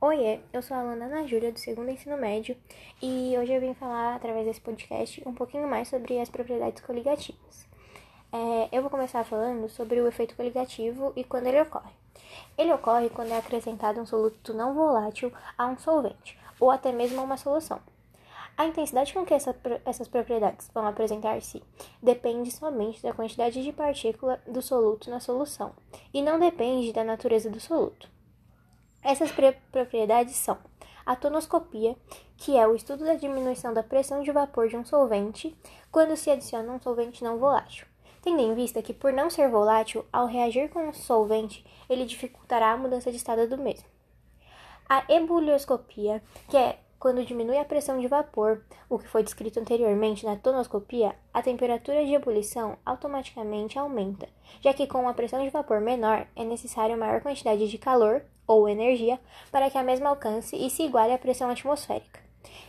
Oiê, eu sou a Alana Ana Júlia, do segundo ensino médio, e hoje eu vim falar, através desse podcast, um pouquinho mais sobre as propriedades coligativas. É, eu vou começar falando sobre o efeito coligativo e quando ele ocorre. Ele ocorre quando é acrescentado um soluto não volátil a um solvente, ou até mesmo a uma solução. A intensidade com que essa, essas propriedades vão apresentar-se depende somente da quantidade de partícula do soluto na solução, e não depende da natureza do soluto. Essas propriedades são a tonoscopia, que é o estudo da diminuição da pressão de vapor de um solvente quando se adiciona um solvente não volátil, tendo em vista que, por não ser volátil, ao reagir com o solvente, ele dificultará a mudança de estado do mesmo. A ebulioscopia, que é quando diminui a pressão de vapor, o que foi descrito anteriormente na tonoscopia, a temperatura de ebulição automaticamente aumenta, já que com uma pressão de vapor menor é necessária maior quantidade de calor ou energia para que a mesma alcance e se iguale à pressão atmosférica.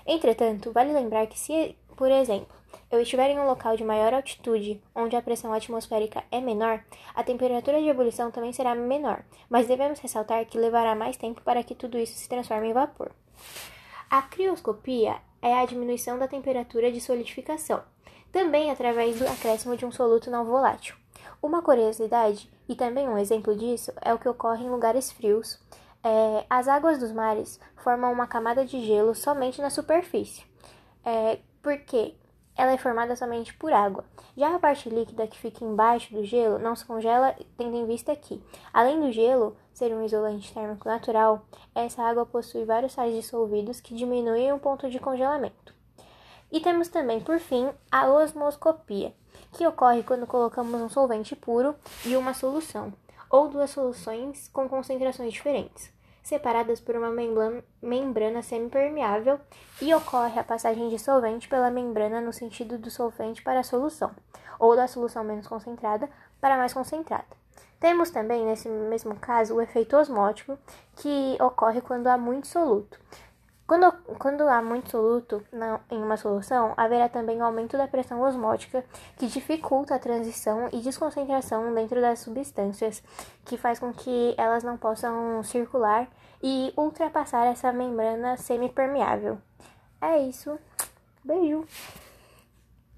Entretanto, vale lembrar que se, por exemplo, eu estiver em um local de maior altitude, onde a pressão atmosférica é menor, a temperatura de ebulição também será menor, mas devemos ressaltar que levará mais tempo para que tudo isso se transforme em vapor. A crioscopia é a diminuição da temperatura de solidificação, também através do acréscimo de um soluto não volátil. Uma curiosidade, e também um exemplo disso, é o que ocorre em lugares frios. É, as águas dos mares formam uma camada de gelo somente na superfície, é, porque ela é formada somente por água. Já a parte líquida que fica embaixo do gelo não se congela, tendo em vista que, além do gelo ser um isolante térmico natural, essa água possui vários sais dissolvidos que diminuem o ponto de congelamento. E temos também, por fim, a osmoscopia, que ocorre quando colocamos um solvente puro e uma solução, ou duas soluções com concentrações diferentes separadas por uma membrana semipermeável e ocorre a passagem de solvente pela membrana no sentido do solvente para a solução, ou da solução menos concentrada para a mais concentrada. Temos também, nesse mesmo caso, o efeito osmótico, que ocorre quando há muito soluto. Quando, quando há muito soluto na, em uma solução, haverá também um aumento da pressão osmótica, que dificulta a transição e desconcentração dentro das substâncias, que faz com que elas não possam circular e ultrapassar essa membrana semipermeável. É isso. Beijo!